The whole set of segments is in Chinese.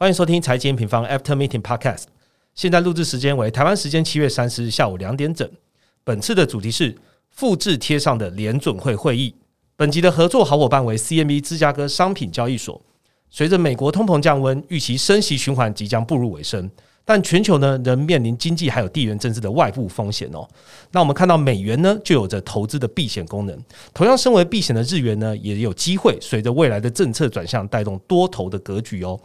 欢迎收听财经平方 After Meeting Podcast。现在录制时间为台湾时间七月三十日下午两点整。本次的主题是复制贴上的联准会会议。本集的合作好伙伴为 CME 芝加哥商品交易所。随着美国通膨降温，预期升息循环即将步入尾声。但全球呢仍面临经济还有地缘政治的外部风险哦。那我们看到美元呢就有着投资的避险功能，同样身为避险的日元呢也有机会随着未来的政策转向带动多头的格局哦。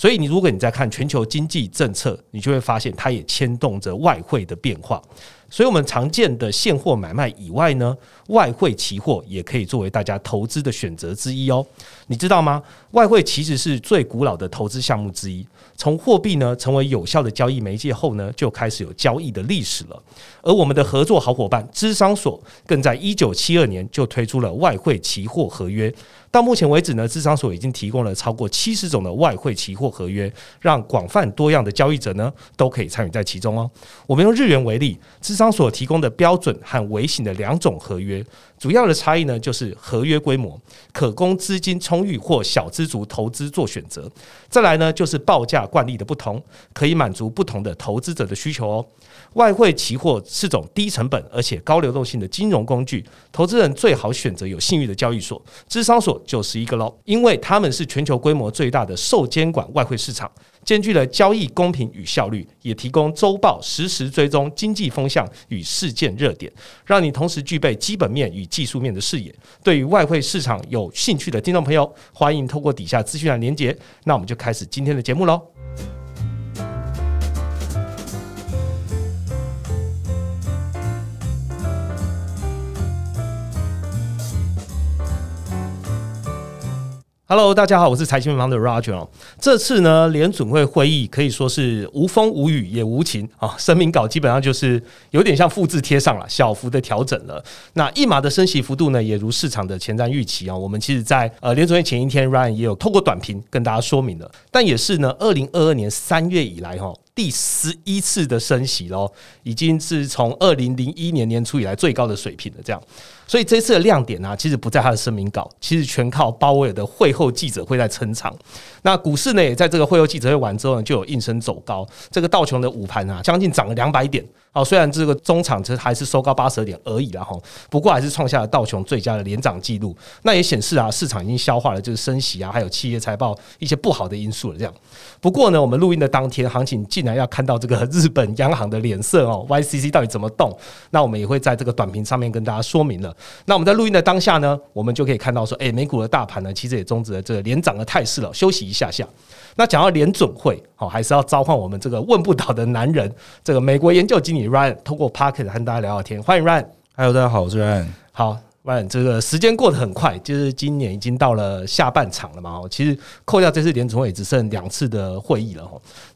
所以你如果你在看全球经济政策，你就会发现它也牵动着外汇的变化。所以，我们常见的现货买卖以外呢，外汇期货也可以作为大家投资的选择之一哦。你知道吗？外汇其实是最古老的投资项目之一。从货币呢成为有效的交易媒介后呢，就开始有交易的历史了。而我们的合作好伙伴资商所，更在一九七二年就推出了外汇期货合约。到目前为止呢，智商所已经提供了超过七十种的外汇期货合约，让广泛多样的交易者呢都可以参与在其中哦。我们用日元为例，智商所提供的标准和微型的两种合约，主要的差异呢就是合约规模，可供资金充裕或小资族投资做选择。再来呢就是报价惯例的不同，可以满足不同的投资者的需求哦。外汇期货是种低成本而且高流动性的金融工具，投资人最好选择有信誉的交易所，智商所就是一个喽，因为他们是全球规模最大的受监管外汇市场，兼具了交易公平与效率，也提供周报实时追踪经济风向与事件热点，让你同时具备基本面与技术面的视野。对于外汇市场有兴趣的听众朋友，欢迎透过底下资讯栏连接，那我们就开始今天的节目喽。Hello，大家好，我是财经方的 Roger。这次呢，联准会会议可以说是无风无雨也无情啊，声明稿基本上就是有点像复制贴上了，小幅的调整了。那一码的升息幅度呢，也如市场的前瞻预期啊。我们其实，在呃联准会前一天，Ryan 也有透过短评跟大家说明了，但也是呢，二零二二年三月以来哈。第十一次的升息喽，已经是从二零零一年年初以来最高的水平了。这样，所以这次的亮点呢，其实不在他的声明稿，其实全靠鲍威尔的会后记者会在撑场。那股市呢，也在这个会后记者会完之后呢，就有应声走高。这个道琼的午盘啊，将近涨了两百点。好，虽然这个中场其实还是收高八十点而已啦，哈，不过还是创下了道琼最佳的连涨记录。那也显示啊，市场已经消化了就是升息啊，还有企业财报一些不好的因素了。这样，不过呢，我们录音的当天，行情竟然要看到这个日本央行的脸色哦，YCC 到底怎么动？那我们也会在这个短评上面跟大家说明了。那我们在录音的当下呢，我们就可以看到说，哎，美股的大盘呢，其实也终止了这个连涨的态势了，休息一下下。那讲到联准会，好，还是要召唤我们这个问不倒的男人，这个美国研究经理 Ryan，通过 Pocket 和大家聊聊天。欢迎 Ryan。Hello，大家好，我是 Ryan。好。万这个时间过得很快，就是今年已经到了下半场了嘛。其实扣掉这次联储会只剩两次的会议了。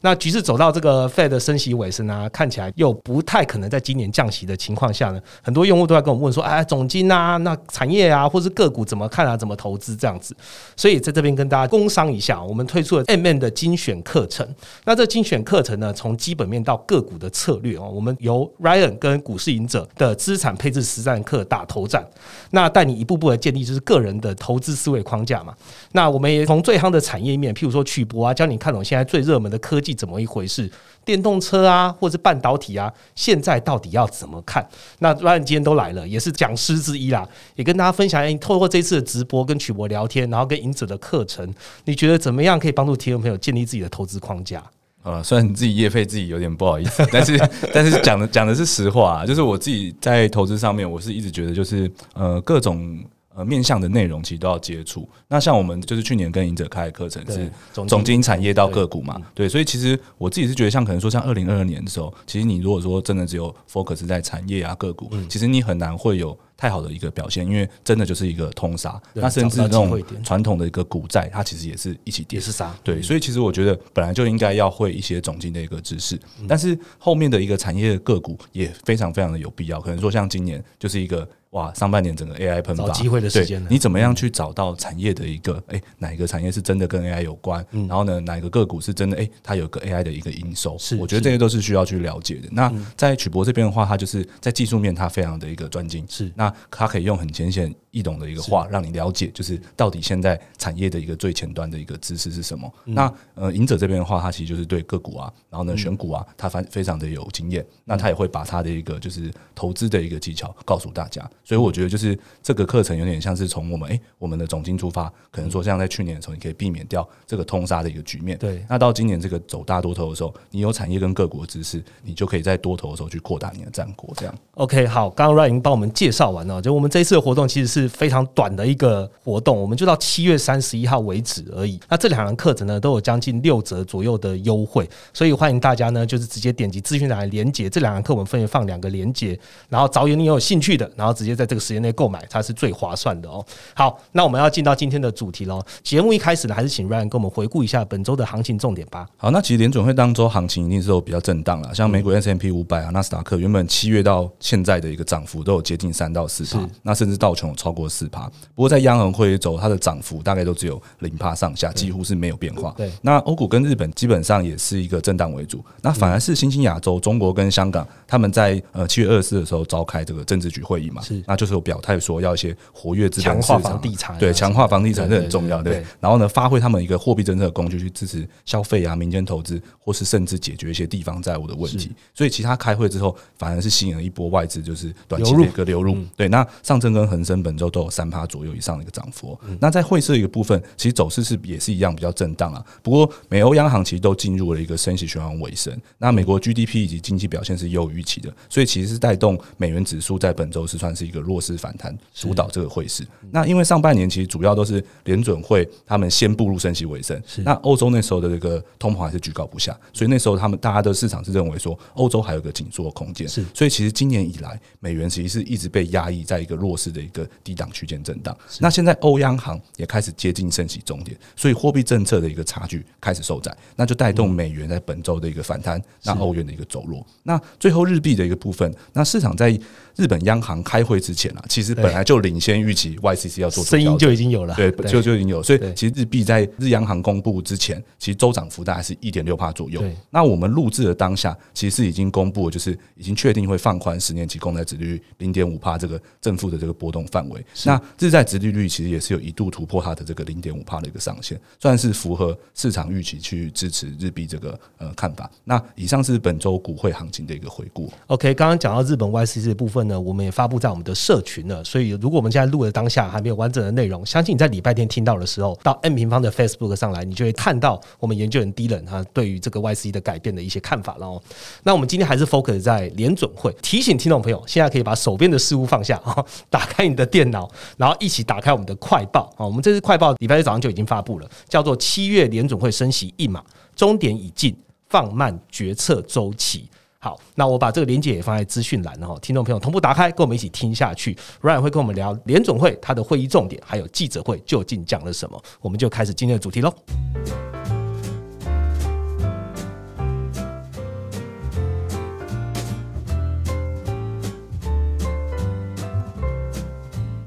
那局势走到这个 Fed 升息尾声啊，看起来又不太可能在今年降息的情况下呢，很多用户都在跟我们问说：“哎，总金啊，那产业啊，或是个股怎么看啊？怎么投资这样子？”所以在这边跟大家工商一下，我们推出了 M N 的精选课程。那这精选课程呢，从基本面到个股的策略哦，我们由 Ryan 跟股市赢者的资产配置实战课打头战。那带你一步步的建立就是个人的投资思维框架嘛。那我们也从最夯的产业面，譬如说曲博啊，教你看懂现在最热门的科技怎么一回事，电动车啊，或者半导体啊，现在到底要怎么看？那 Ryan 今天都来了，也是讲师之一啦，也跟大家分享。透过这次的直播跟曲博聊天，然后跟影者的课程，你觉得怎么样可以帮助听众朋友建立自己的投资框架？呃，虽然你自己业费自己有点不好意思，但是但是讲的讲的是实话，就是我自己在投资上面，我是一直觉得就是呃各种。呃，面向的内容其实都要接触。那像我们就是去年跟赢者开的课程是总经产业到个股嘛，对，所以其实我自己是觉得，像可能说像二零二二年的时候，其实你如果说真的只有 focus 在产业啊个股，其实你很难会有太好的一个表现，因为真的就是一个通杀。那甚至那种传统的一个股债，它其实也是一起跌，也是杀。对，所以其实我觉得本来就应该要会一些总经的一个知识，但是后面的一个产业个股也非常非常的有必要。可能说像今年就是一个。哇，上半年整个 AI 喷发，机会的时间，你怎么样去找到产业的一个？哎，哪一个产业是真的跟 AI 有关？然后呢，哪一个个股是真的？哎，它有个 AI 的一个营收，是我觉得这些都是需要去了解的。那在曲博这边的话，它就是在技术面，它非常的一个专精，是那它可以用很浅显。易懂的一个话，让你了解，就是到底现在产业的一个最前端的一个知识是什么。那呃，赢者这边的话，他其实就是对个股啊，然后呢选股啊，他非非常的有经验。那他也会把他的一个就是投资的一个技巧告诉大家。所以我觉得就是这个课程有点像是从我们诶我们的总经出发，可能说像在去年的时候，你可以避免掉这个通杀的一个局面。对，那到今年这个走大多头的时候，你有产业跟个股的知识，你就可以在多头的时候去扩大你的战果。这样 OK，好，刚刚 Ryan 已经帮我们介绍完了，就我们这一次的活动其实是非常短的一个活动，我们就到七月三十一号为止而已。那这两堂课程呢，都有将近六折左右的优惠，所以欢迎大家呢，就是直接点击资讯栏连接，这两堂课我们分别放两个连接，然后找有你有兴趣的，然后直接在这个时间内购买，它是最划算的哦。好，那我们要进到今天的主题喽。节目一开始呢，还是请 Ryan 跟我们回顾一下本周的行情重点吧。好，那其实联准会当周行情一定是有比较震荡了，像美股 S M P 五百啊、纳斯达克，原本七月到现在的一个涨幅都有接近三到四趴，那甚至道琼有超过四趴。不过在央行会议周，它的涨幅大概都只有零趴上下，几乎是没有变化。对，那欧股跟日本基本上也是一个震荡为主，那反而是新兴亚洲、中国跟香港，他们在呃七月二十四的时候召开这个政治局会议嘛，是，那就是有表态说要一些活跃资本市强化场房地产，对，强化房地产是很重要，的对。然后呢，发挥他们一个货币政策的工具去支持消费啊、民间投资，或是甚至解决一些地方债务的问题。所以，其他开会之后，反而是吸引了一波外资，就是短期的一个流入。对，那上证跟恒生本周都有三趴左右以上的一个涨幅。那在汇市一个部分，其实走势是也是一样比较震荡啊。不过，美欧央行其实都进入了一个升息循环尾声。那美国 GDP 以及经济表现是优于预期的，所以其实是带动美元指数在本周是算是一个弱势反弹，主导这个汇市。那因为上半年其实主要都是联准会他们先步入升息尾声，那欧洲那时候的这个通膨还是居高不下，所以那时候他们大家的市场是认为说欧洲还有个紧缩的空间，是。所以其实今年以来，美元其实是一直被压抑在一个弱势的一个低档区间震荡。那现在欧央行也开始接近升息终点，所以货币政策的一个差距开始收窄，那就带动美元在本周的一个反弹，那欧元的一个走弱。那最后日币的一个部分，那市场在日本央行开会之前啊，其实本来就领先预期 YCC 要做声音就已经有了，对，就就已经有。所以其实日币在日央行公布之前，其实周涨幅大概是一点六帕左右。那我们录制的当下，其实是已经公布，就是已经确定会放宽十年期公债殖利率零点五帕这个正负的这个波动范围。那日债殖利率其实也是有一度突破它的这个零点五帕的一个上限，算是符合市场预期去支持日币这个呃看法。那以上是本周股汇行情的一个回顾。OK，刚刚讲到日本 YCC 的部分呢，我们也发布在我们的社群了。所以如果我们现在录的当下还没有完整的内容，相信你在礼拜天听到的时候，到 N 平方的 Facebook 上来，你就会看到我们研究员 D 人他对于这个 YC 的改变的一些看法了哦。那我们今天还是 focus 在联准会，提醒听众朋友，现在可以把手边的事物放下啊，打开你的电脑，然后一起打开我们的快报啊。我们这次快报礼拜一早上就已经发布了，叫做七月联准会升息一码，终点已近，放慢决策周期。好，那我把这个连接也放在资讯栏然后，听众朋友同步打开，跟我们一起听下去。Ryan 会跟我们聊联总会它的会议重点，还有记者会究竟讲了什么，我们就开始今天的主题喽。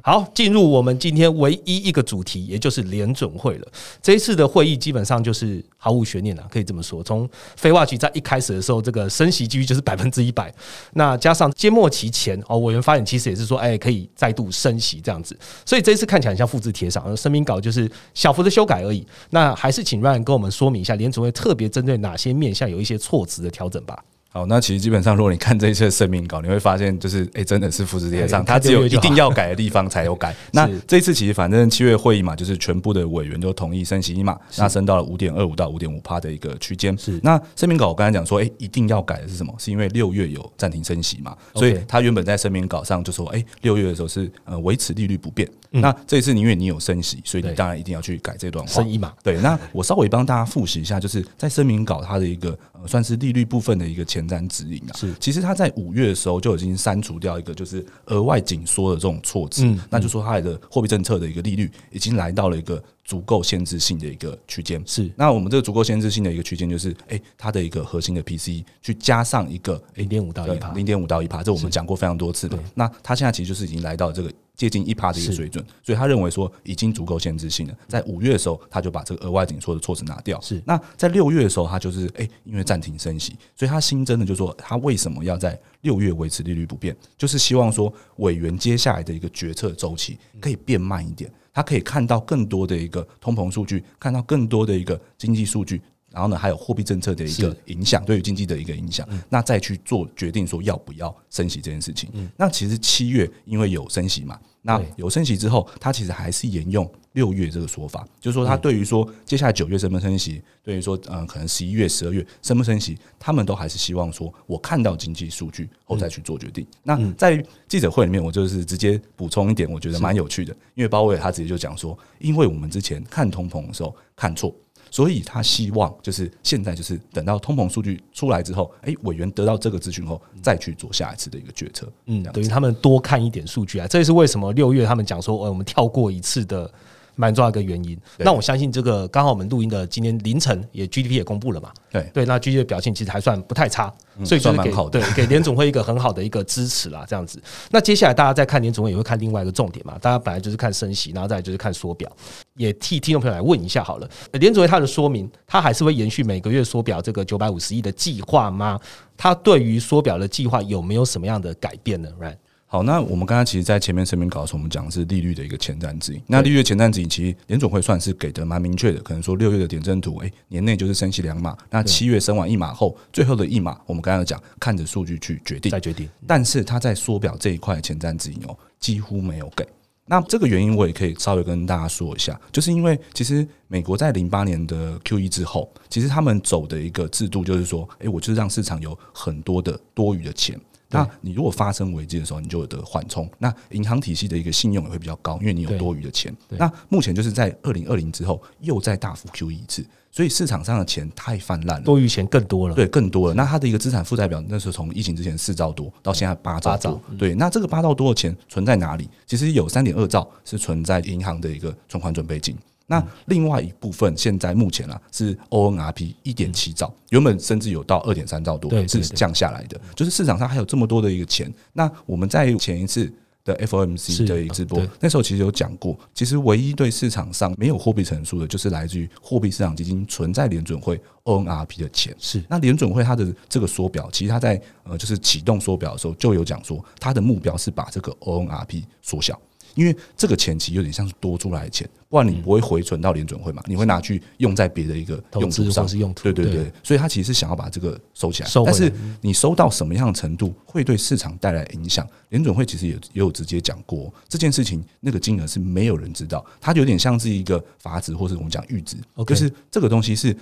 好，进入我们今天唯一一个主题，也就是联准会了。这一次的会议基本上就是毫无悬念了，可以这么说。从非化局在一开始的时候，这个升息几率就是 百分之一百。那加上缄默期前哦，委员发言其实也是说，哎，可以再度升息这样子。所以这一次看起来像复制贴上，声明稿就是小幅的修改而已。那还是请 Ryan 跟我们说明一下，联准会特别针对哪些面向有一些措辞的调整吧。好，那其实基本上，如果你看这一次的声明稿，你会发现，就是哎、欸，真的是复制贴上，它只有一定要改的地方才有改。那这一次其实反正七月会议嘛，就是全部的委员都同意升息一码，那升到了五点二五到五点五帕的一个区间。是那声明稿我刚才讲说，哎、欸，一定要改的是什么？是因为六月有暂停升息嘛，所以他原本在声明稿上就说，哎、欸，六月的时候是呃维持利率不变。嗯、那这一次因为你有升息，所以你当然一定要去改这段话。升一码。对，那我稍微帮大家复习一下，就是在声明稿它的一个呃算是利率部分的一个前瞻指引啊。是，其实它在五月的时候就已经删除掉一个就是额外紧缩的这种措辞，嗯、那就说它的货币政策的一个利率已经来到了一个足够限制性的一个区间。是，那我们这个足够限制性的一个区间就是，哎、欸，它的一个核心的 PCE 去加上一个零点五到一帕，零点五到一帕，这我们讲过非常多次的。那它现在其实就是已经来到这个接近一趴的一个水准，所以他认为说已经足够限制性了。在五月的时候，他就把这个额外紧缩的措施拿掉。是那在六月的时候，他就是哎，因为暂停升息，所以他新增的就说他为什么要在六月维持利率不变，就是希望说委员接下来的一个决策周期可以变慢一点，他可以看到更多的一个通膨数据，看到更多的一个经济数据。然后呢，还有货币政策的一个影响，对于经济的一个影响，那再去做决定说要不要升息这件事情。那其实七月因为有升息嘛，那有升息之后，它其实还是沿用六月这个说法，就是说它对于说接下来九月升不升息，对于说嗯可能十一月、十二月升不升息，他们都还是希望说我看到经济数据后再去做决定。那在记者会里面，我就是直接补充一点，我觉得蛮有趣的，因为鲍威尔他直接就讲说，因为我们之前看通膨的时候看错。所以他希望就是现在就是等到通膨数据出来之后，哎，委员得到这个资讯后，再去做下一次的一个决策。嗯，等于他们多看一点数据啊，这也是为什么六月他们讲说，呃，我们跳过一次的。蛮重要一个原因，那我相信这个刚好我们录音的今天凌晨也 GDP 也公布了嘛，对对，那 GDP 的表现其实还算不太差，所以就是给对给联总会一个很好的一个支持啦，这样子。那接下来大家在看联总会也会看另外一个重点嘛，大家本来就是看升息，然后再就是看缩表，也替听众朋友来问一下好了，联总会它的说明，它还是会延续每个月缩表这个九百五十亿的计划吗？它对于缩表的计划有没有什么样的改变呢？Right？好，那我们刚刚其实，在前面声明稿的时候，我们讲的是利率的一个前瞻指引。那利率的前瞻指引，其实联总会算是给的蛮明确的，可能说六月的点阵图，哎，年内就是升息两码。那七月升完一码后，最后的一码，我们刚刚讲，看着数据去决定，再决定。但是它在缩表这一块前瞻指引哦，几乎没有给。那这个原因，我也可以稍微跟大家说一下，就是因为其实美国在零八年的 Q E 之后，其实他们走的一个制度就是说，哎，我就是让市场有很多的多余的钱。那你如果发生危机的时候，你就有得缓冲。那银行体系的一个信用也会比较高，因为你有多余的钱。那目前就是在二零二零之后又再大幅 QE 一次，所以市场上的钱太泛滥了，多余钱更多了。对，更多了。那它的一个资产负债表，那时候从疫情之前四兆多到现在八兆多。对，那这个八兆多的钱存在哪里？其实有三点二兆是存在银行的一个存款准备金。那另外一部分，现在目前啊是 ONRP 一点七兆，原本甚至有到二点三兆多，是降下来的。就是市场上还有这么多的一个钱。那我们在前一次的 FOMC 的直播，那时候其实有讲过，其实唯一对市场上没有货币乘数的，就是来自于货币市场基金存在联准会 ONRP 的钱。是那联准会它的这个缩表，其实它在呃就是启动缩表的时候就有讲说，它的目标是把这个 ONRP 缩小。因为这个钱其实有点像是多出来的钱，不然你不会回存到联准会嘛？你会拿去用在别的一个用途上，是用途。对对对，所以他其实是想要把这个收起来，但是你收到什么样的程度会对市场带来影响？联准会其实也也有直接讲过这件事情，那个金额是没有人知道，它有点像是一个阀值，或是我们讲阈值，就是这个东西是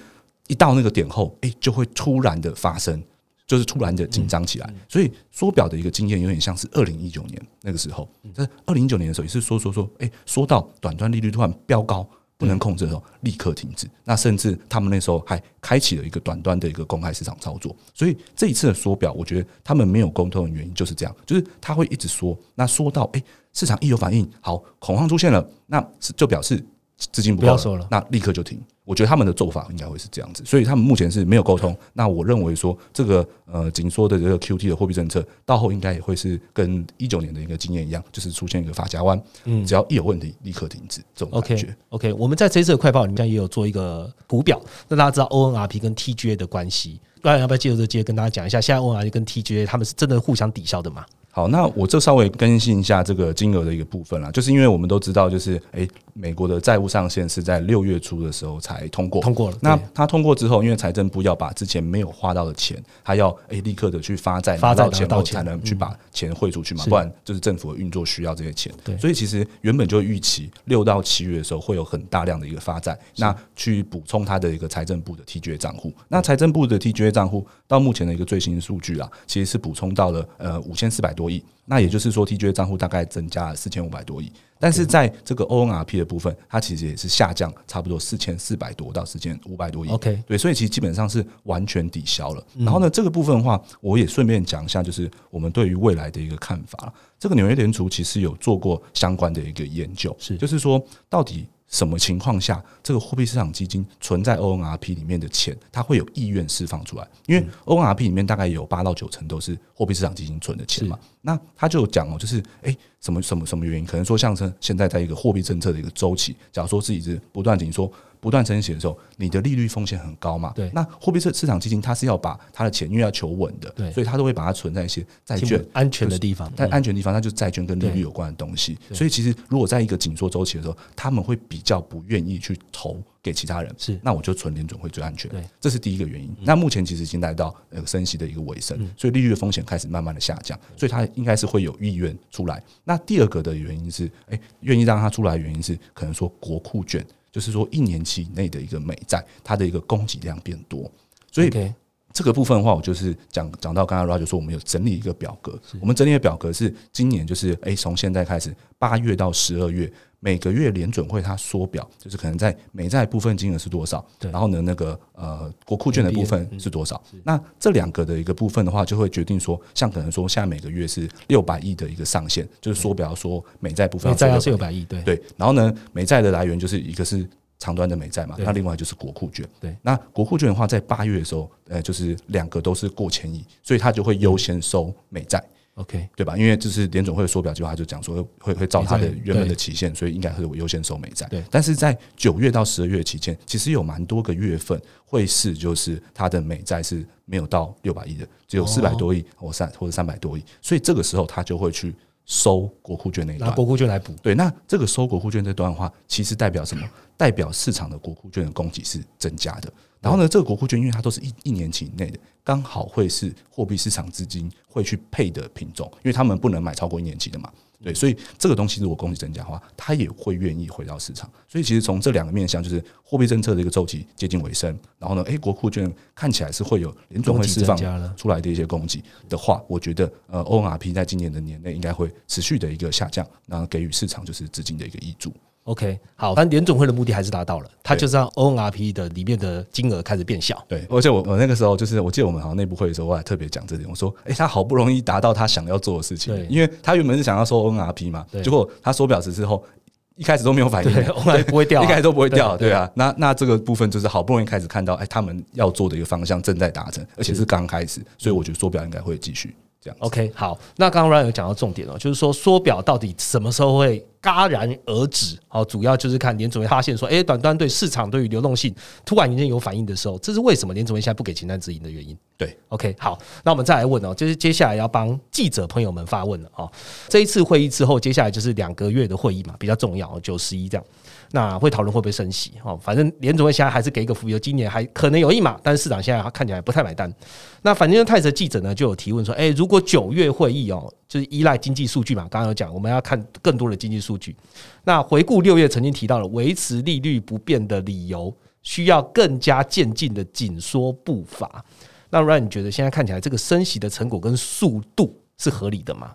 一到那个点后，哎，就会突然的发生。就是突然的紧张起来，所以缩表的一个经验有点像是二零一九年那个时候。在二零一九年的时候也是说说说，哎，说到短端利率突然飙高不能控制的时候，立刻停止。那甚至他们那时候还开启了一个短端的一个公开市场操作。所以这一次的缩表，我觉得他们没有沟通的原因就是这样，就是他会一直缩，那缩到哎，市场一有反应，好恐慌出现了，那就表示资金不要收了，那立刻就停。我觉得他们的做法应该会是这样子，所以他们目前是没有沟通。那我认为说，这个呃紧缩的这个 Q T 的货币政策，到后应该也会是跟一九年的一个经验一样，就是出现一个发夹弯，嗯，只要一有问题立刻停止这种感觉。OK，我们在这次的快报里面也有做一个图表，那大家知道 O N R P 跟 T G A 的关系。那要不要借着这接跟大家讲一下，现在 O N R P 跟 T G A 他们是真的互相抵消的吗？好，那我这稍微更新一下这个金额的一个部分啦，就是因为我们都知道，就是诶，美国的债务上限是在六月初的时候才通过，通过了。那它通过之后，因为财政部要把之前没有花到的钱，它要诶立刻的去发债，发到钱后才能去把钱汇出去嘛，不然就是政府的运作需要这些钱。对，所以其实原本就预期六到七月的时候会有很大量的一个发债，那去补充它的一个财政部的 TGA 账户。那财政部的 TGA 账户到目前的一个最新数据啊，其实是补充到了呃五千四百多亿。那也就是说，TGA 账户大概增加了四千五百多亿，但是在这个 ONRP 的部分，它其实也是下降差不多四千四百多到四千五百多亿。OK，对，所以其实基本上是完全抵消了。然后呢，这个部分的话，我也顺便讲一下，就是我们对于未来的一个看法。这个纽约联储其实有做过相关的一个研究，是就是说，到底什么情况下这个货币市场基金存在 ONRP 里面的钱，它会有意愿释放出来？因为 ONRP 里面大概有八到九成都是货币市场基金存的钱嘛。那他就讲哦，就是诶，什么什么什么原因？可能说像是现在在一个货币政策的一个周期，假如说自己是不断紧缩、不断升息的时候，你的利率风险很高嘛？对。那货币市市场基金它是要把它的钱，因为要求稳的，对，所以它都会把它存在一些债券安全的地方。但安全地方，那就是债券跟利率有关的东西。所以其实如果在一个紧缩周期的时候，他们会比较不愿意去投给其他人。是，那我就存联准会最安全。对，这是第一个原因。那目前其实已经来到呃升息的一个尾声，所以利率的风险开始慢慢的下降，所以它应该是会有意愿出来。那第二个的原因是，哎，愿意让它出来的原因是，可能说国库券，就是说一年期以内的一个美债，它的一个供给量变多，所以。这个部分的话，我就是讲讲到刚刚 Roger 说，我们有整理一个表格。我们整理的表格是今年就是诶，从现在开始八月到十二月，每个月联准会它缩表，就是可能在美债部分金额是多少，然后呢那个呃国库券的部分是多少。那这两个的一个部分的话，就会决定说，像可能说现在每个月是六百亿的一个上限，就是缩表说美债部分美债要是六百亿，对对。然后呢，美债的来源就是一个是。长端的美债嘛，那另外就是国库券。对，那国库券的话，在八月的时候，呃，就是两个都是过千亿，所以它就会优先收美债。OK，对吧？因为就是联总会的缩表计划，就讲说会会照它的原本的期限，所以应该会优先收美债。对，但是在九月到十二月期间，其实有蛮多个月份会是就是它的美债是没有到六百亿的，只有四百多亿或三或者三百多亿，所以这个时候他就会去。收国库券那一段，拿国库券来补。对，那这个收国库券这段话，其实代表什么？代表市场的国库券的供给是增加的。然后呢，这个国库券因为它都是一一年期以内的，刚好会是货币市场资金会去配的品种，因为他们不能买超过一年期的嘛。对，所以这个东西如果供给增加的话，它也会愿意回到市场。所以其实从这两个面向，就是货币政策的一个周期接近尾声，然后呢，诶，国库券看起来是会有联总会释放出来的一些供给的话，我觉得呃，ONRP 在今年的年内应该会持续的一个下降，然后给予市场就是资金的一个益助。OK，好，但联总会的目的还是达到了，它就是让 ONRP 的里面的金额开始变小。对，而且我我那个时候就是，我记得我们好像内部会的时候，我还特别讲这点，我说，哎，他好不容易达到他想要做的事情，因为他原本是想要收 ONRP 嘛，结果他缩表时之后，一开始都没有反应，ONRP 不会掉，一开始都不会掉，对啊，那那这个部分就是好不容易开始看到，哎，他们要做的一个方向正在达成，而且是。刚开始，所以我觉得缩表应该会继续这样。OK，好，那刚刚 Ryan 有讲到重点了，就是说缩表到底什么时候会戛然而止？好，主要就是看联储会发现说，哎，短端对市场对于流动性突然间有反应的时候，这是为什么联储会现在不给前单指引的原因。对，OK，好，那我们再来问哦，就是接下来要帮记者朋友们发问了哦。这一次会议之后，接下来就是两个月的会议嘛，比较重要，九十一这样。那会讨论会不会升息？哦，反正联总会现在还是给一个浮油，今年还可能有一码，但是市场现在看起来不太买单。那反正泰泽记者呢就有提问说：，哎，如果九月会议哦，就是依赖经济数据嘛，刚刚有讲，我们要看更多的经济数据。那回顾六月曾经提到了维持利率不变的理由，需要更加渐进的紧缩步伐。那让你觉得现在看起来这个升息的成果跟速度是合理的吗？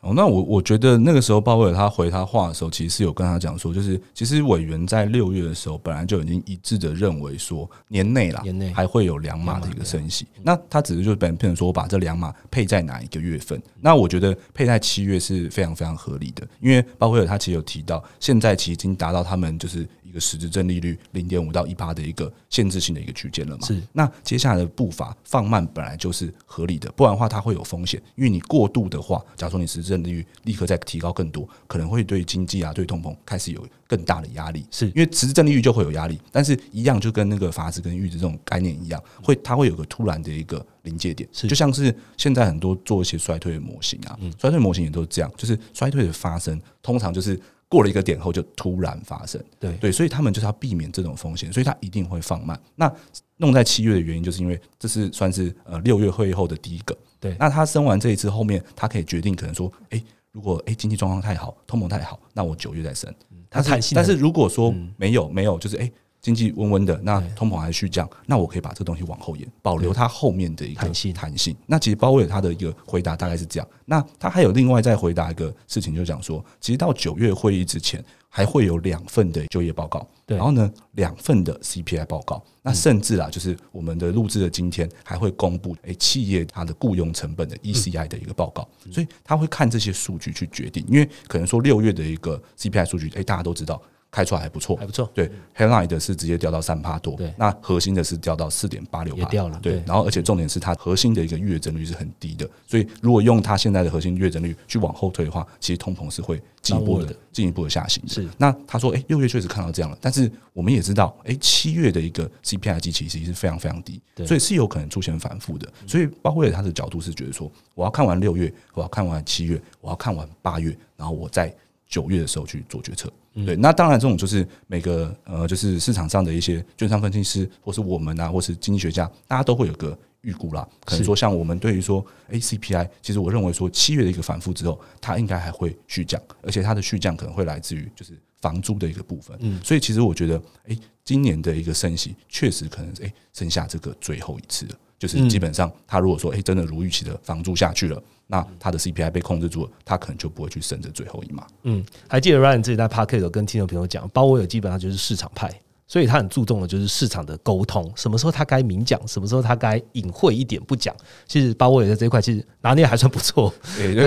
哦，那我我觉得那个时候鲍威尔他回他话的时候，其实是有跟他讲说，就是其实委员在六月的时候本来就已经一致的认为说年内啦，年内还会有两码的一个升息。那他只是就本变成说我把这两码配在哪一个月份？那我觉得配在七月是非常非常合理的，因为鲍威尔他其实有提到，现在其实已经达到他们就是。一个实质正利率零点五到一八的一个限制性的一个区间了嘛？是。那接下来的步伐放慢本来就是合理的，不然的话它会有风险。因为你过度的话，假如说你实质正利率立刻再提高更多，可能会对经济啊、对通膨开始有更大的压力。是因为实质正利率就会有压力，但是一样就跟那个法值跟阈值这种概念一样，会它会有个突然的一个临界点。是，就像是现在很多做一些衰退的模型啊，衰退模型也都是这样，就是衰退的发生通常就是。过了一个点后就突然发生，对对，所以他们就是要避免这种风险，所以他一定会放慢。那弄在七月的原因，就是因为这是算是呃六月会议后的第一个。对，那他生完这一次后面，他可以决定可能说，哎，如果哎经济状况太好，通膨太好，那我九月再升。他弹性，但是如果说没有没有，就是哎。经济温温的，那通膨还续降，那我可以把这个东西往后延，保留它后面的一个弹性。弹性。那其实鲍威尔他的一个回答大概是这样。那他还有另外再回答一个事情，就讲说，其实到九月会议之前，还会有两份的就业报告，然后呢，两份的 CPI 报告。那甚至啊，就是我们的录制的今天还会公布，诶，企业它的雇佣成本的 ECI 的一个报告。所以他会看这些数据去决定，因为可能说六月的一个 CPI 数据，诶，大家都知道。开出来还不错。还，不错。对，headline 的是直接掉到三帕多，对。那核心的是掉到四点八六也掉了对对，然后而且重点是它核心的一个月增率是很低的，所以如果用它现在的核心月增率去往后推的话，其实通膨是会进一步的的。进一步的下行的。是。那他说，诶，六月确实看到这样了，但是我们也知道，诶，七月的一个 CPI 基期其实是非常非常低，所以是有可能出现反复的。所以鲍威尔他的角度是觉得说，我要看完六月，我要看完七月，我要看完八月，然后我在九月的时候去做决策。对，那当然这种就是每个呃，就是市场上的一些券商分析师，或是我们啊，或是经济学家，大家都会有个预估啦。可能是说，像我们对于说，ACPI，其实我认为说七月的一个反复之后，它应该还会续降，而且它的续降可能会来自于就是房租的一个部分。嗯，所以其实我觉得，诶，今年的一个升息确实可能诶剩下这个最后一次了。就是基本上，它如果说诶真的如预期的房租下去了，那他的 CPI 被控制住了，它可能就不会去升这最后一码。嗯，还记得 Ryan 自己在 p a r k e t 有跟听众朋友讲，鲍威尔基本上就是市场派，所以他很注重的就是市场的沟通，什么时候他该明讲，什么时候他该隐晦一点不讲。其实鲍威尔在这一块其实拿捏还算不错，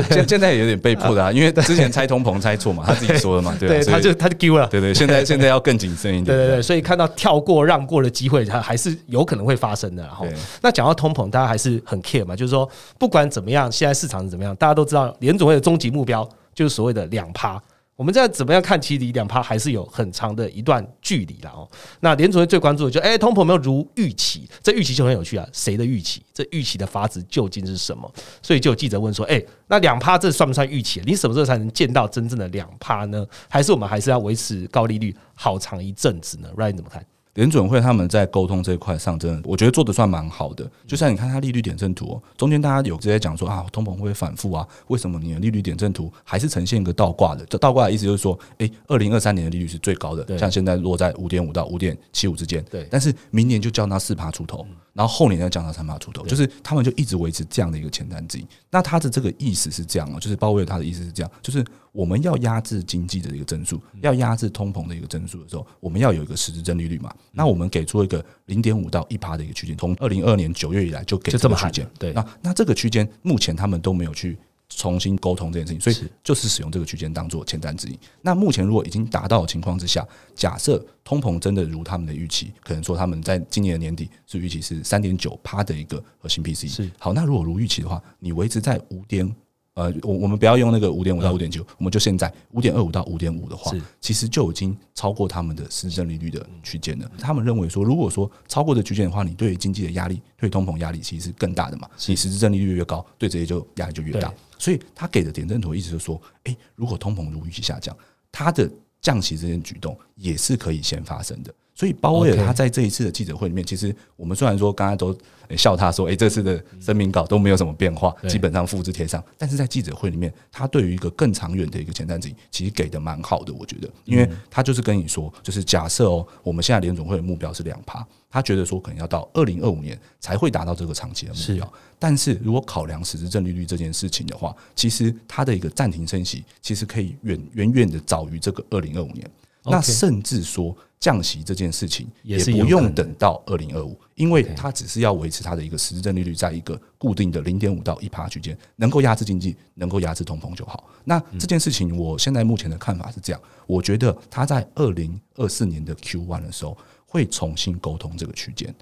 现 现在也有点被迫的啊，因为之前猜通膨猜错嘛，他自己说的嘛，对他就他就丢了。对对，现在 现在要更谨慎一点。对对对，所以看到跳过让过的机会，它还是有可能会发生的。然后，那讲到通膨，大家还是很 care 嘛，就是说不管怎么样，现在市场是怎么样，大家都知道联总会的终极目标就是所谓的两趴。我们这样怎么样看，其实离两趴还是有很长的一段距离了哦。那联储会最关注的就，哎、通膨没有如预期？这预期就很有趣啊，谁的预期？这预期的法子究竟是什么？所以就有记者问说，哎、那两趴这算不算预期？你什么时候才能见到真正的两趴呢？还是我们还是要维持高利率好长一阵子呢？Ryan 怎么看？联准会他们在沟通这一块上，真的我觉得做的算蛮好的。就像你看它利率点阵图、哦，中间大家有直接讲说啊，通膨会反复啊？为什么你的利率点阵图还是呈现一个倒挂的？这倒挂的意思就是说，哎，二零二三年的利率是最高的，像现在落在五点五到五点七五之间，对但是明年就降到四趴出头，然后后年再降到三八出头，就是他们就一直维持这样的一个前瞻指引。那他的这个意思是这样哦，就是鲍威尔他的意思是这样，就是我们要压制经济的一个增速，要压制通膨的一个增速的时候，我们要有一个实质增利率嘛。那我们给出一个零点五到一趴的一个区间，从二零二年九月以来就给就这么区间。对那那这个区间目前他们都没有去重新沟通这件事情，所以就是使用这个区间当做前瞻指引。那目前如果已经达到的情况之下，假设通膨真的如他们的预期，可能说他们在今年的年底是预期是三点九趴的一个核心 PCE。是好，那如果如预期的话，你维持在五点。呃，我我们不要用那个五点五到五点九，我们就现在五点二五到五点五的话，其实就已经超过他们的实质利率的区间了。他们认为说，如果说超过的区间的话，你对于经济的压力、对通膨压力其实是更大的嘛。你实质正利率越高，对这些就压力就越大对。所以他给的点阵图意思就是说，哎，如果通膨如预期下降，他的降息这件举动也是可以先发生的。所以鲍威尔他在这一次的记者会里面，其实我们虽然说刚才都笑他说，诶，这次的声明稿都没有什么变化，基本上复制贴上，但是在记者会里面，他对于一个更长远的一个前瞻指引，其实给的蛮好的，我觉得，因为他就是跟你说，就是假设哦，我们现在联总会的目标是两趴，他觉得说可能要到二零二五年才会达到这个长期的目标，但是如果考量实质正利率这件事情的话，其实它的一个暂停升息，其实可以远远远的早于这个二零二五年。那甚至说降息这件事情也也不用等到二零二五，因为它只是要维持它的一个实质正利率在一个固定的零点五到一趴区间，能够压制经济，能够压制通膨就好。那这件事情，我现在目前的看法是这样，我觉得它在二零二四年的 Q one 的时候会重新沟通这个区间。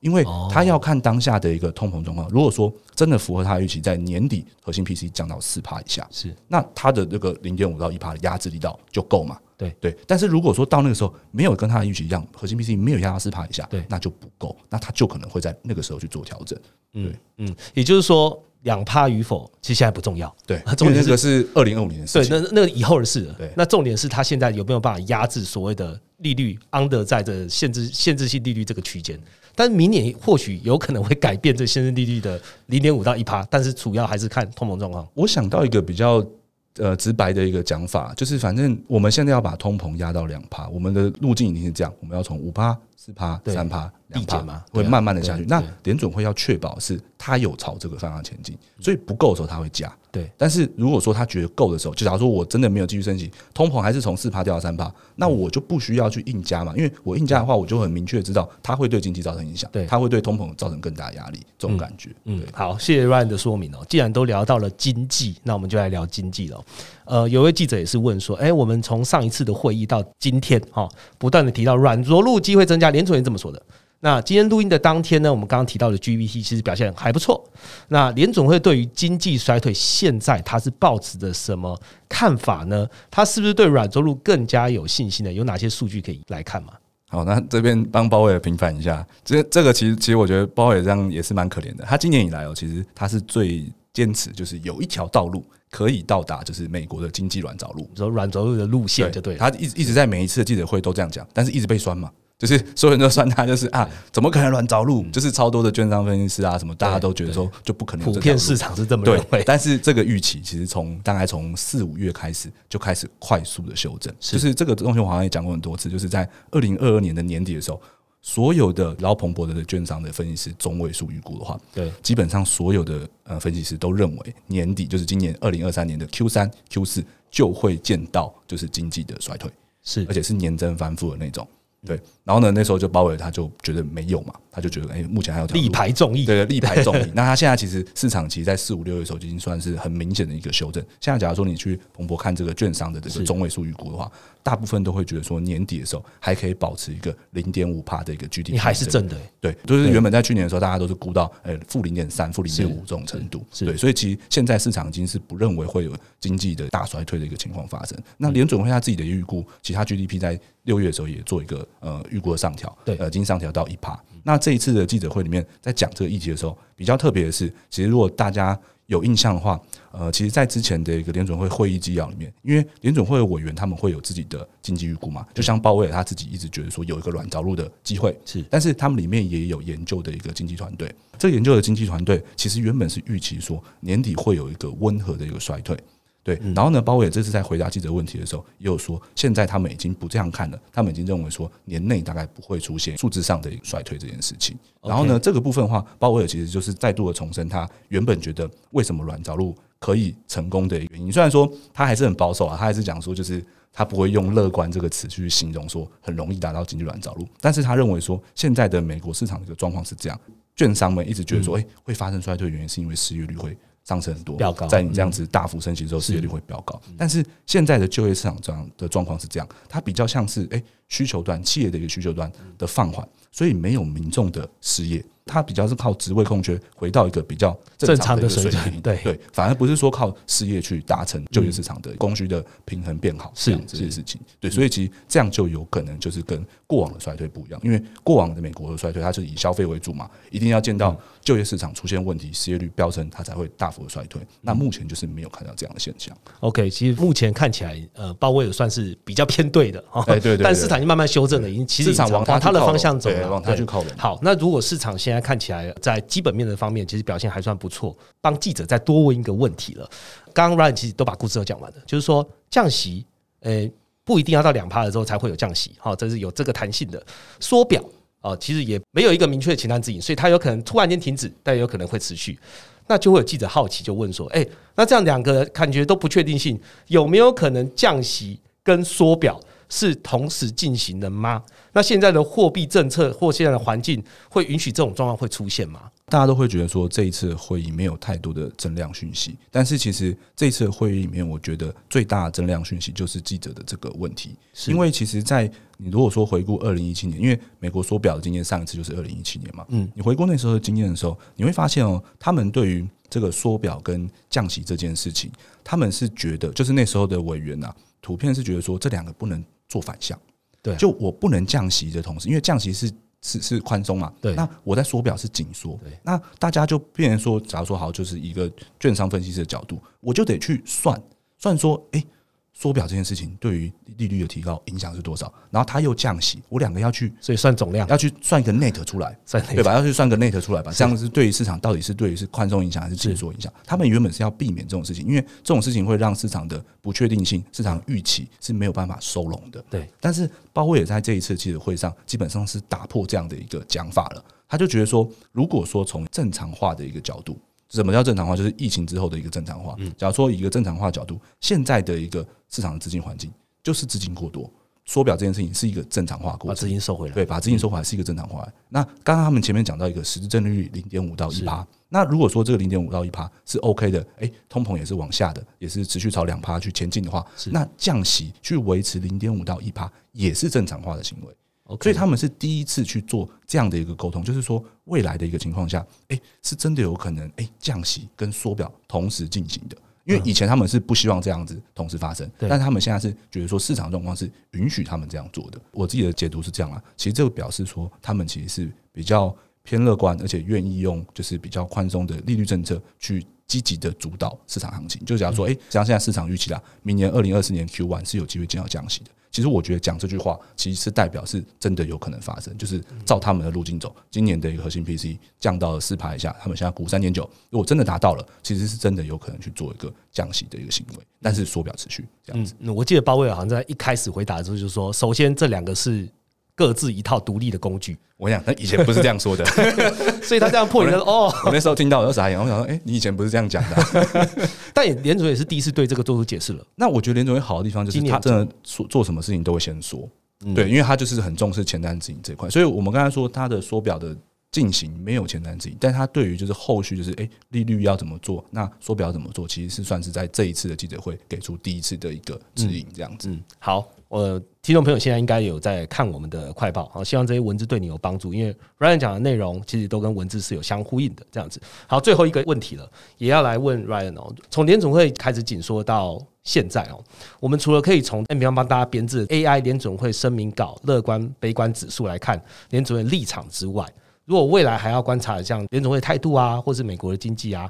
因为他要看当下的一个通膨状况，如果说真的符合他的预期，在年底核心 PC 降到四趴以下，是那它的这个零点五到一趴的压制力道就够嘛？对对，但是如果说到那个时候没有跟他的预期一样，核心 PC 没有压到四趴以下，对那就不够，那他就可能会在那个时候去做调整。嗯嗯，也就是说两趴与否，其实现在不重要。对，重点那个是二零二五年的事情对，那那个以后的事了。对那重点是他现在有没有办法压制所谓的利率 under 在这限制限制性利率这个区间？但明年或许有可能会改变这限制利率的零点五到一趴，但是主要还是看通膨状况。我想到一个比较呃直白的一个讲法，就是反正我们现在要把通膨压到两趴，我们的路径已经是这样，我们要从五趴、四趴、三趴、两趴嘛会慢慢的下去。那联准会要确保是它有朝这个方向前进，所以不够的时候它会加。对，但是如果说他觉得够的时候，就假如说我真的没有继续升级，通膨还是从四趴掉到三趴，那我就不需要去硬加嘛，因为我硬加的话，我就很明确知道它会对经济造成影响，对它会对通膨造成更大压力，这种感觉。嗯对，，好，谢谢 Ryan 的说明哦。既然都聊到了经济，那我们就来聊经济了哦。呃，有位记者也是问说，哎、我们从上一次的会议到今天，哈、哦，不断的提到软着陆机会增加，联储也这么说的。那今天录音的当天呢，我们刚刚提到的 GPT 其实表现还不错。那联总会对于经济衰退，现在它是抱持着什么看法呢？它是不是对软着陆更加有信心呢？有哪些数据可以来看吗？好，那这边帮包伟尔平反一下，这这个其实其实我觉得包伟尔这样也是蛮可怜的。他今年以来哦，其实他是最坚持，就是有一条道路可以到达，就是美国的经济软着陆。说软着陆的路线就对了。他一直一直在每一次的记者会都这样讲，但是一直被酸嘛。就是所有人都算他，就是啊，怎么可能乱着陆？就是超多的券商分析师啊，什么大家都觉得说就不可能普遍市场是这么认对为，，但是这个预期其实从大概从四五月开始就开始快速的修正，就是这个东西我好像也讲过很多次，就是在二零二二年的年底的时候，所有的捞蓬勃的券商的分析师中位数预估的话，对，基本上所有的呃分析师都认为年底就是今年二零二三年的 Q 三、Q 四就会见到就是经济的衰退，是。而且是年增翻负的那种。对，然后呢，那时候就鲍威尔他就觉得没有嘛，他就觉得哎、目前还有力排众议。对对，力排众议。那他现在其实市场其实，在四五六月的时候，已经算是很明显的一个修正。现在假如说你去彭博看这个券商的这是个中位数预估的话，大部分都会觉得说年底的时候还可以保持一个零点五帕的一个 GDP，你还是正的、欸，对，就是原本在去年的时候，大家都是估到呃负零点三、负零点五这种程度，是对，所以其实现在市场已经是不认为会有经济的大衰退的一个情况发生。那联准会他自己的预估，其他 GDP 在六月的时候也做一个呃预估的上调，对。呃，已经上调到一趴。那这一次的记者会里面，在讲这个议题的时候，比较特别的是，其实如果大家有印象的话，呃，其实，在之前的一个联准会会议纪要里面，因为联准会的委员他们会有自己的经济预估嘛，就像鲍威尔他自己一直觉得说有一个软着陆的机会，是。但是他们里面也有研究的一个经济团队，这个研究的经济团队其实原本是预期说年底会有一个温和的一个衰退。对，然后呢，鲍威尔这次在回答记者问题的时候，也有说，现在他们已经不这样看了，他们已经认为说年内大概不会出现数字上的衰退这件事情。然后呢，这个部分的话，鲍威尔其实就是再度的重申他原本觉得为什么软着陆可以成功的原因。虽然说他还是很保守啊，他还是讲说就是他不会用乐观这个词去形容说很容易达到经济软着陆，但是他认为说现在的美国市场的一个状况是这样，券商们一直觉得说，哎、会发生衰退的原因是因为失业率会。上升很多，飙高。嗯在你这样子大幅升息之后，失业率会飙高。但是现在的就业市场这样的状况是这样，它比较像是诶需求端企业的一个需求端的放缓，所以没有民众的失业，它比较是靠职位空缺回到一个比较正常的水准平，对。对，反而不是说靠失业去达成就业市场的供需的平衡变好是这样这件事情。对，所以其实这样就有可能就是跟过往的衰退不一样，因为过往的美国的衰退它是以消费为主嘛，一定要见到就业市场出现问题，失业率飙升，它才会大幅的衰退。那目前就是没有看到这样的现象。OK，其实目前看起来，呃，鲍威尔算是比较偏对的哈，哎对对对但市场已经慢慢修正了，已经其实市场往它的方向走了，往它对。去靠拢。好，那如果市场现在看起来在基本面的方面，其实表现还算不错，帮记者再多问一个问题了。刚刚 Ryan 其实都把故事都讲完了，就是说降息，呃，不一定要到两趴的时候才会有降息，好，这是有这个弹性的缩表。啊，其实也没有一个明确的前瞻指引，所以它有可能突然间停止，但也有可能会持续。那就会有记者好奇，就问说：“哎、那这样两个感觉都不确定性，有没有可能降息跟缩表是同时进行的吗？那现在的货币政策或现在的环境会允许这种状况会出现吗？大家都会觉得说这一次会议没有太多的增量讯息，但是其实这一次会议里面，我觉得最大的增量讯息就是记者的这个问题，因为其实，在你如果说回顾二零一七年，因为美国缩表的经验上一次就是二零一七年嘛，嗯，你回顾那时候的经验的时候，你会发现哦，他们对于这个缩表跟降息这件事情，他们是觉得，就是那时候的委员呐、图片是觉得说这两个不能做反向，对就我不能降息的同时，因为降息是是是宽松嘛，对。那我在缩表是紧缩对，那大家就变成说，假如说好，就是一个券商分析师的角度，我就得去算算说，诶，缩表这件事情对于利率的提高影响是多少？然后它又降息，我两个要去所以算总量，要去算一个 net 出来，算对吧？要去算个 net 出来吧，这样是对于市场到底是对于是宽松影响还是紧缩影响？他们原本是要避免这种事情，因为这种事情会让市场的不确定性、市场预期是没有办法收拢的。对，但是鲍威尔在这一次记者会上基本上是打破这样的一个讲法了，他就觉得说，如果说从正常化的一个角度。什么叫正常化？就是疫情之后的一个正常化。假如说以一个正常化角度，现在的一个市场的资金环境就是资金过多，缩表这件事情是一个正常化过把资金收回来。对，把资金收回来是一个正常化。那刚刚他们前面讲到一个实质正利率零点五到一趴，那如果说这个零点五到一趴是 OK 的，哎，通膨也是往下的，也是持续朝两趴去前进的话，那降息去维持零点五到一趴也是正常化的行为。所以他们是第一次去做这样的一个沟通，就是说未来的一个情况下，哎，是真的有可能哎降息跟缩表同时进行的。因为以前他们是不希望这样子同时发生，但他们现在是觉得说市场状况是允许他们这样做的。我自己的解读是这样啊，其实这个表示说他们其实是比较偏乐观，而且愿意用就是比较宽松的利率政策去积极的主导市场行情。就假如说，哎，像现在市场预期啦，明年二零二四年 Q one 是有机会见到降息的。其实我觉得讲这句话，其实是代表是真的有可能发生，就是照他们的路径走。今年的一个核心 PC 降到了四排以下，他们现在估三点九，如果真的达到了，其实是真的有可能去做一个降息的一个行为，但是缩表持续这样子。我记得鲍威尔好像在一开始回答的时候就说，首先这两个是。各自一套独立的工具，我想他以前不是这样说的，所以他这样破说哦，我那时候听到我就傻眼，我想说，哎，你以前不是这样讲的？但也联总也是第一次对这个做出解释了。那我觉得连总会好的地方就是他真的做做什么事情都会先说，对，因为他就是很重视前瞻指引这一块，所以我们刚才说他的缩表的。进行没有前瞻指引，但他对于就是后续就是哎利率要怎么做，那缩表怎么做，其实是算是在这一次的记者会给出第一次的一个指引，这样子。好，呃，听众朋友现在应该有在看我们的快报，好，希望这些文字对你有帮助，因为 Ryan 讲的内容其实都跟文字是有相呼应的，这样子。好，最后一个问题了，也要来问 Ryan 哦。从联总会开始紧缩到现在哦，我们除了可以从 N 方帮大家编制 AI 联总会声明稿乐观悲观指数来看联总会立场之外。如果未来还要观察像联总会态度啊，或是美国的经济啊，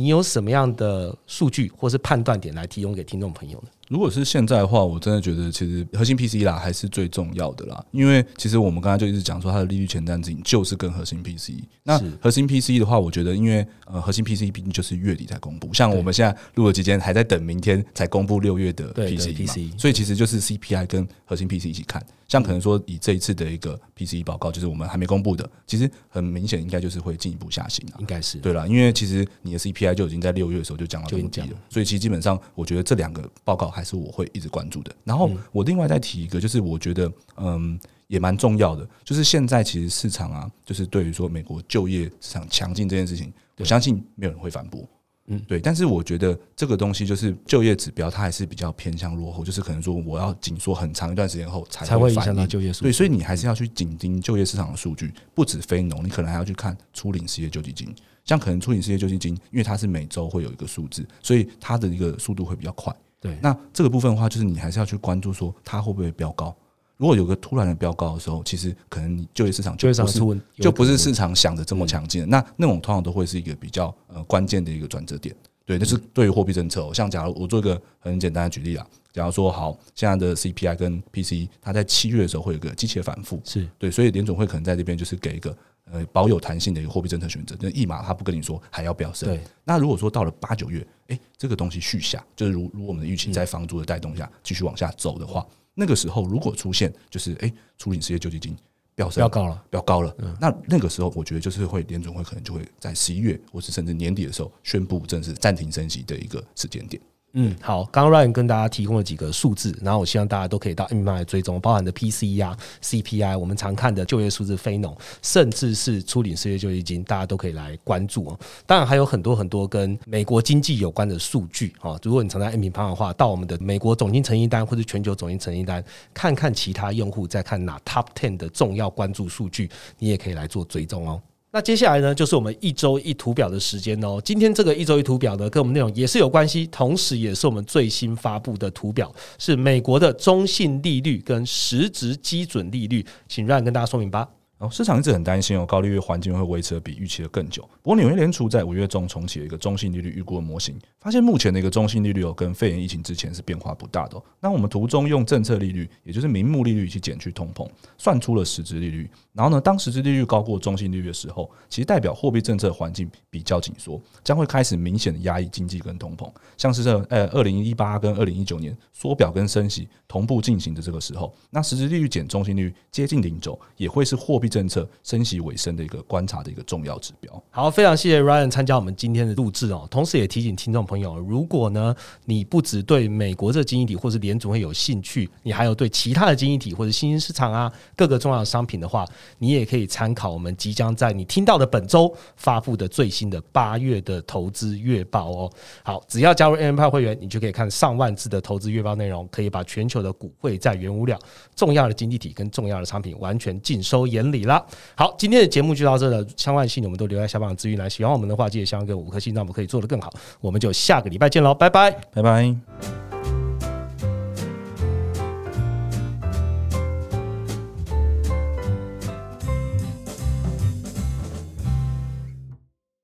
你有什么样的数据或是判断点来提供给听众朋友呢？如果是现在的话，我真的觉得其实核心 PC 啦还是最重要的啦，因为其实我们刚才就一直讲说它的利率前瞻指引就是跟核心 PC。那核心 PC 的话，我觉得因为呃核心 PC 毕竟就是月底才公布，像我们现在录的期间还在等明天才公布六月的 PC 嘛，所以其实就是 CPI 跟核心 PC 一起看。像可能说以这一次的一个 PCE 报告，就是我们还没公布的，其实很明显应该就是会进一步下行啊，应该是对了，因为其实你的 CPI 就已经在六月的时候就降到这么低了，所以其实基本上我觉得这两个报告还是我会一直关注的。然后我另外再提一个，就是我觉得嗯也蛮重要的，就是现在其实市场啊，就是对于说美国就业市场强劲这件事情，我相信没有人会反驳。嗯，对，但是我觉得这个东西就是就业指标，它还是比较偏向落后，就是可能说我要紧缩很长一段时间后才会影响到就业数。对，所以你还是要去紧盯就业市场的数据，不止非农，你可能还要去看初领失业救济金。像可能初领失业救济金，因为它是每周会有一个数字，所以它的一个速度会比较快。对，那这个部分的话，就是你还是要去关注说它会不会飙高。如果有个突然的飙高的时候，其实可能就业市场就不是就不是市场想的这么强劲。那那种通常都会是一个比较呃关键的一个转折点。对，那是对于货币政策。像假如我做一个很简单的举例啊，假如说好，现在的 CPI 跟 PCE，它在七月的时候会有个机器的反复，是对，所以联总会可能在这边就是给一个呃保有弹性的一个货币政策选择，就一码他不跟你说还要飙升。对，那如果说到了八九月，哎，这个东西续下，就是如如我们的预期在房租的带动下继续往下走的话。那个时候，如果出现就是哎，初领失业救济金飙升，飙高了，飙高了，那那个时候，我觉得就是会联总会可能就会在十一月或是甚至年底的时候宣布正式暂停升息的一个时间点。嗯，好，刚刚 Ryan 跟大家提供了几个数字，然后我希望大家都可以到 M 来追踪，包含的 P C 呀、CPI，我们常看的就业数字、非农，甚至是初领失业救济金，大家都可以来关注哦。当然还有很多很多跟美国经济有关的数据啊，如果你常在 M 旁的话，到我们的美国总经成绩单或者全球总经成绩单，看看其他用户在看哪 Top Ten 的重要关注数据，你也可以来做追踪哦。那接下来呢，就是我们一周一图表的时间哦。今天这个一周一图表呢，跟我们内容也是有关系，同时也是我们最新发布的图表，是美国的中性利率跟实质基准利率，请让跟大家说明吧。然后市场一直很担心哦，高利率环境会维持的比预期的更久。不过纽约联储在五月中重启了一个中性利率预估的模型，发现目前的一个中性利率哦，跟肺炎疫情之前是变化不大的。那我们图中用政策利率，也就是名目利率去减去通膨，算出了实质利率。然后呢，当实质利率高过中性利率的时候，其实代表货币政策环境比较紧缩，将会开始明显的压抑经济跟通膨。像是这呃二零一八跟二零一九年缩表跟升息同步进行的这个时候，那实质利率减中性利率接近零轴，也会是货币政策升息尾声的一个观察的一个重要指标。好，非常谢谢 Ryan 参加我们今天的录制哦，同时也提醒听众朋友，如果呢你不只对美国这经济体或是联总会有兴趣，你还有对其他的经济体或者新兴市场啊各个重要的商品的话，你也可以参考我们即将在你听到的本周发布的最新的八月的投资月报哦。好，只要加入 AM 派会员，你就可以看上万字的投资月报内容，可以把全球的股汇在原物料重要的经济体跟重要的商品完全尽收眼里啦。好，今天的节目就到这了，相关信我们都留在下方的资讯栏。喜欢我们的话，记得相关跟五颗星，让我们可以做得更好。我们就下个礼拜见喽，拜拜，拜拜。